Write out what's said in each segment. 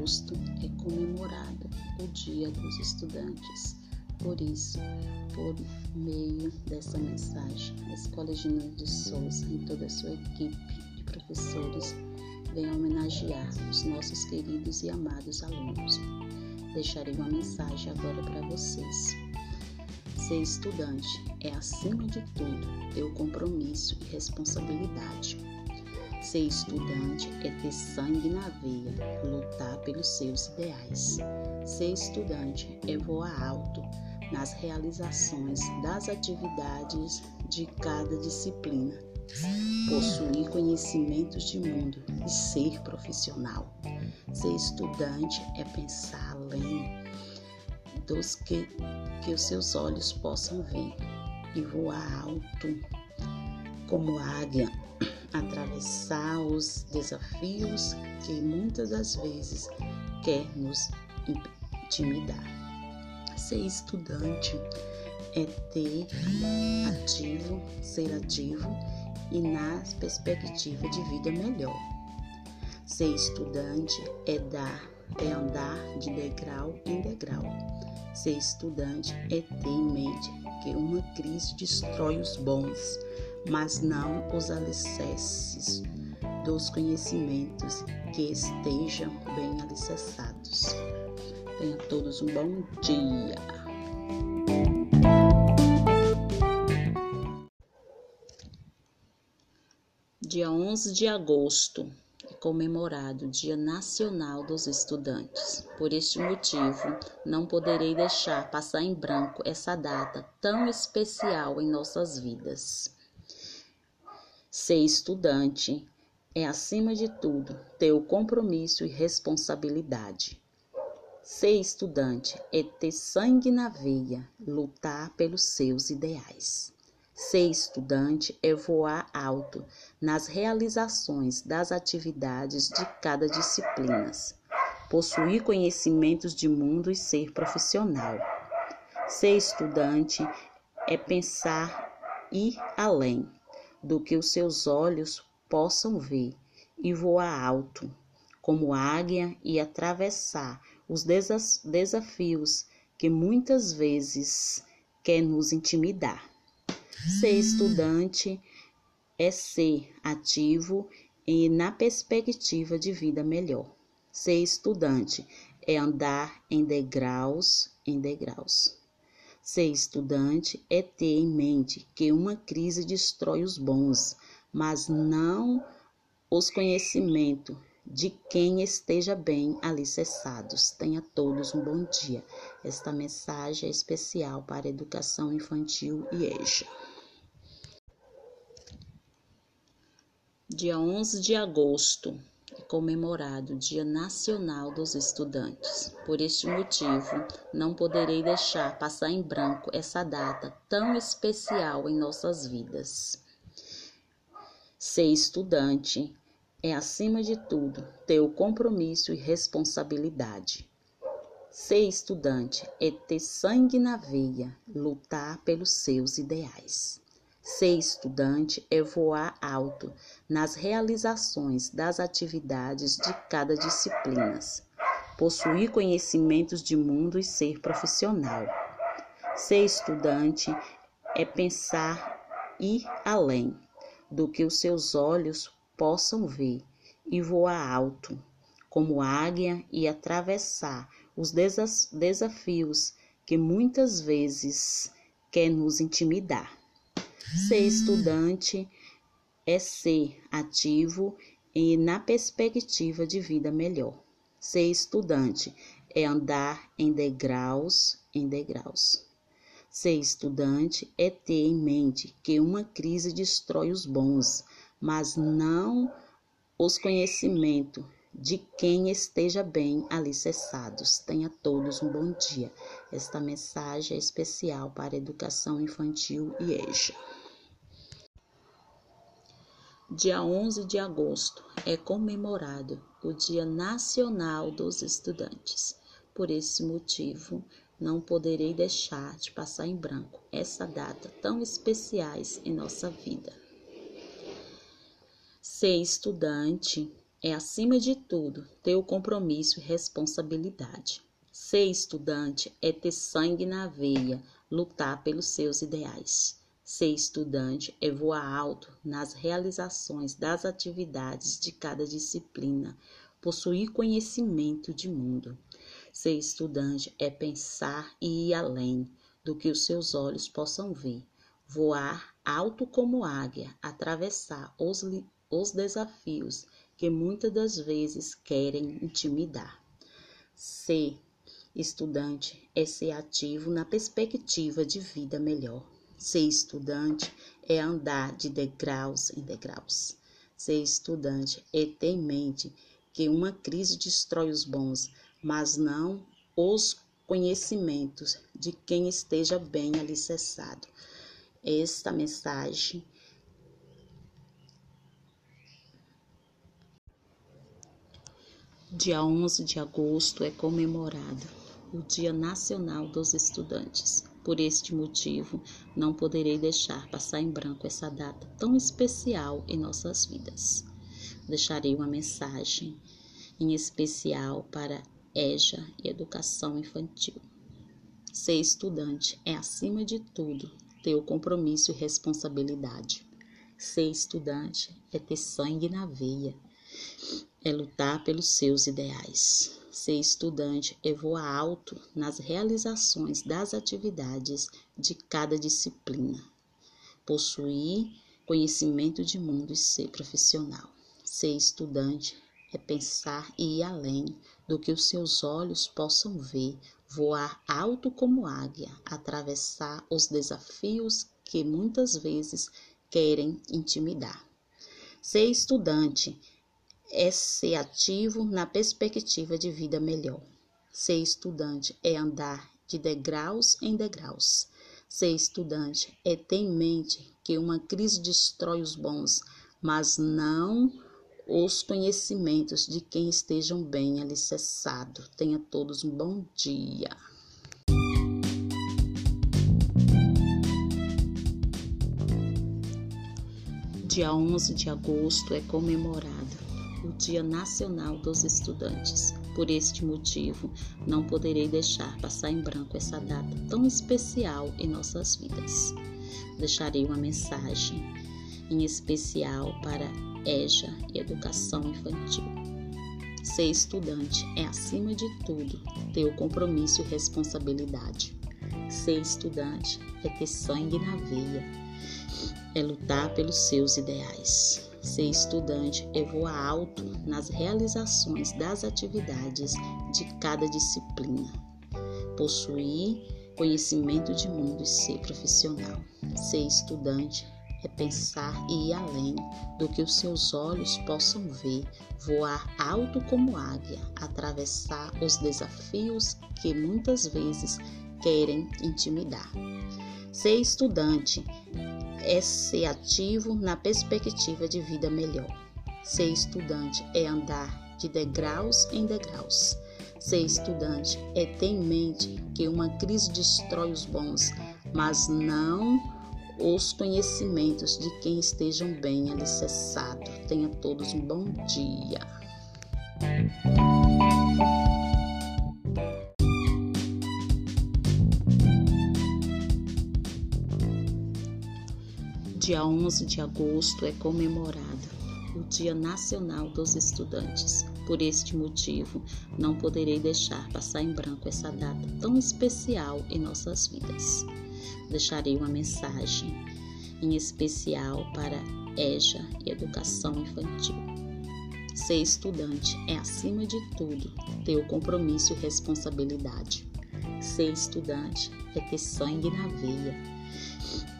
agosto é comemorado o Dia dos Estudantes. Por isso, por meio dessa mensagem, a Escola Ginásio de Souza e toda a sua equipe de professores vem homenagear os nossos queridos e amados alunos. Deixarei uma mensagem agora para vocês. Ser estudante é, acima de tudo, ter o compromisso e responsabilidade Ser estudante é ter sangue na veia, lutar pelos seus ideais. Ser estudante é voar alto nas realizações das atividades de cada disciplina. Possuir conhecimentos de mundo e ser profissional. Ser estudante é pensar além dos que, que os seus olhos possam ver e voar alto como águia atravessar os desafios que muitas das vezes quer nos intimidar. Ser estudante é ter ativo, ser ativo e na perspectiva de vida melhor. Ser estudante é dar, é andar de degrau em degrau. Ser estudante é ter em mente que uma crise destrói os bons mas não os alicerces dos conhecimentos que estejam bem alicerçados. Tenham todos um bom dia. Dia 11 de agosto comemorado o Dia Nacional dos Estudantes. Por este motivo, não poderei deixar passar em branco essa data tão especial em nossas vidas. Ser estudante é, acima de tudo, ter o compromisso e responsabilidade. Ser estudante é ter sangue na veia, lutar pelos seus ideais. Ser estudante é voar alto nas realizações das atividades de cada disciplina, possuir conhecimentos de mundo e ser profissional. Ser estudante é pensar ir além do que os seus olhos possam ver e voar alto, como águia, e atravessar os desafios que muitas vezes quer nos intimidar. Ser estudante é ser ativo e na perspectiva de vida melhor. Ser estudante é andar em degraus em degraus. Ser estudante é ter em mente que uma crise destrói os bons, mas não os conhecimentos de quem esteja bem alicerçados. Tenha todos um bom dia. Esta mensagem é especial para a educação infantil e EJA. Dia 11 de agosto comemorado o Dia Nacional dos Estudantes. Por este motivo, não poderei deixar passar em branco essa data tão especial em nossas vidas. Ser estudante é, acima de tudo, ter o compromisso e responsabilidade. Ser estudante é ter sangue na veia, lutar pelos seus ideais. Ser estudante é voar alto nas realizações das atividades de cada disciplina, possuir conhecimentos de mundo e ser profissional. Ser estudante é pensar ir além do que os seus olhos possam ver e voar alto, como águia, e atravessar os desafios que muitas vezes quer nos intimidar. Ser estudante é ser ativo e na perspectiva de vida melhor. Ser estudante é andar em degraus em degraus. Ser estudante é ter em mente que uma crise destrói os bons, mas não os conhecimentos de quem esteja bem alicerçados. Tenha todos um bom dia. Esta mensagem é especial para a educação infantil e EJA. Dia 11 de agosto é comemorado o Dia Nacional dos Estudantes. Por esse motivo, não poderei deixar de passar em branco essa data tão especiais em nossa vida. Ser estudante é, acima de tudo, ter o compromisso e responsabilidade. Ser estudante é ter sangue na veia, lutar pelos seus ideais. Ser estudante é voar alto nas realizações das atividades de cada disciplina, possuir conhecimento de mundo. Ser estudante é pensar e ir além do que os seus olhos possam ver, voar alto como águia, atravessar os, os desafios que muitas das vezes querem intimidar. Ser estudante é ser ativo na perspectiva de vida melhor. Ser estudante é andar de degraus em degraus. Ser estudante é ter em mente que uma crise destrói os bons, mas não os conhecimentos de quem esteja bem alicerçado. Esta mensagem Dia 11 de agosto é comemorado o Dia Nacional dos Estudantes. Por este motivo, não poderei deixar passar em branco essa data tão especial em nossas vidas. Deixarei uma mensagem em especial para EJA e Educação Infantil. Ser estudante é, acima de tudo, ter o compromisso e responsabilidade. Ser estudante é ter sangue na veia, é lutar pelos seus ideais. Ser estudante é voar alto nas realizações das atividades de cada disciplina. Possuir conhecimento de mundo e ser profissional. Ser estudante é pensar e ir além do que os seus olhos possam ver, voar alto como águia, atravessar os desafios que muitas vezes querem intimidar. Ser estudante é ser ativo na perspectiva de vida melhor. Ser estudante é andar de degraus em degraus. Ser estudante é ter em mente que uma crise destrói os bons, mas não os conhecimentos de quem estejam bem alicerçados. Tenha todos um bom dia. Dia 11 de agosto é comemorado Dia Nacional dos Estudantes. Por este motivo, não poderei deixar passar em branco essa data tão especial em nossas vidas. Deixarei uma mensagem em especial para EJA e Educação Infantil. Ser estudante é, acima de tudo, ter o compromisso e responsabilidade. Ser estudante é ter sangue na veia, é lutar pelos seus ideais. Ser estudante é voar alto nas realizações das atividades de cada disciplina. Possuir conhecimento de mundo e ser profissional. Ser estudante é pensar e ir além do que os seus olhos possam ver, voar alto como águia, atravessar os desafios que muitas vezes querem intimidar. Ser estudante é ser ativo na perspectiva de vida melhor. Ser estudante é andar de degraus em degraus. Ser estudante é ter em mente que uma crise destrói os bons, mas não os conhecimentos de quem estejam bem alicerçados. Tenha todos um bom dia. Dia 11 de agosto é comemorado o Dia Nacional dos Estudantes. Por este motivo, não poderei deixar passar em branco essa data tão especial em nossas vidas deixarei uma mensagem em especial para EJA e Educação Infantil. Ser estudante é, acima de tudo, ter o compromisso e responsabilidade. Ser estudante é ter sangue na veia,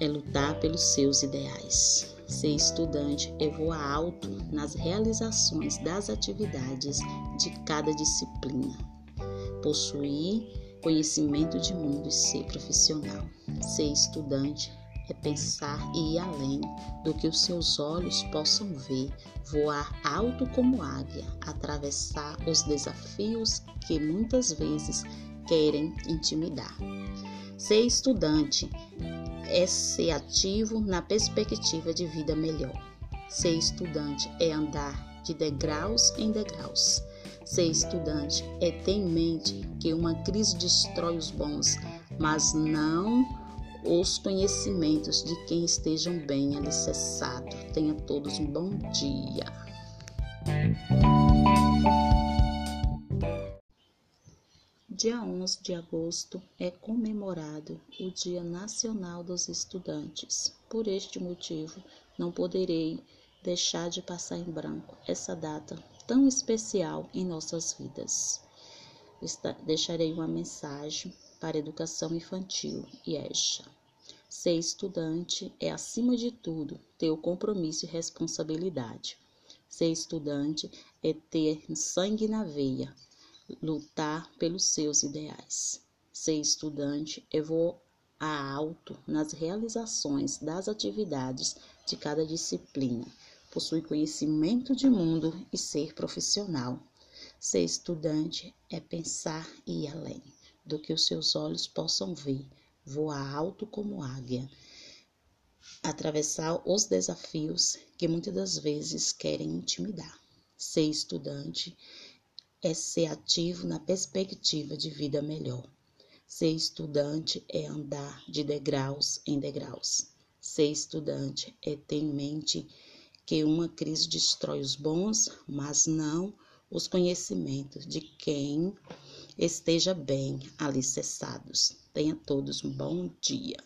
é lutar pelos seus ideais. Ser estudante é voar alto nas realizações das atividades de cada disciplina. Possuir conhecimento de mundo e ser profissional. Ser estudante é pensar e ir além do que os seus olhos possam ver, voar alto como águia, atravessar os desafios que muitas vezes querem intimidar. Ser estudante é ser ativo na perspectiva de vida melhor. Ser estudante é andar de degraus em degraus. Ser estudante é ter em mente que uma crise destrói os bons, mas não os conhecimentos de quem estejam bem alicerçados. Tenha todos um bom dia. Dia 11 de agosto é comemorado o Dia Nacional dos Estudantes. Por este motivo, não poderei deixar de passar em branco essa data tão especial em nossas vidas. Deixarei uma mensagem para a educação infantil e EJA. Ser estudante é, acima de tudo, ter o compromisso e responsabilidade. Ser estudante é ter sangue na veia, lutar pelos seus ideais. Ser estudante é voar alto nas realizações das atividades de cada disciplina. Possui conhecimento de mundo e ser profissional. Ser estudante é pensar e ir além do que os seus olhos possam ver, voar alto como águia, atravessar os desafios que muitas das vezes querem intimidar. Ser estudante é ser ativo na perspectiva de vida melhor. Ser estudante é andar de degraus em degraus. Ser estudante é ter em mente que uma crise destrói os bons, mas não os conhecimentos de quem esteja bem alicerçados. Tenha todos um bom dia.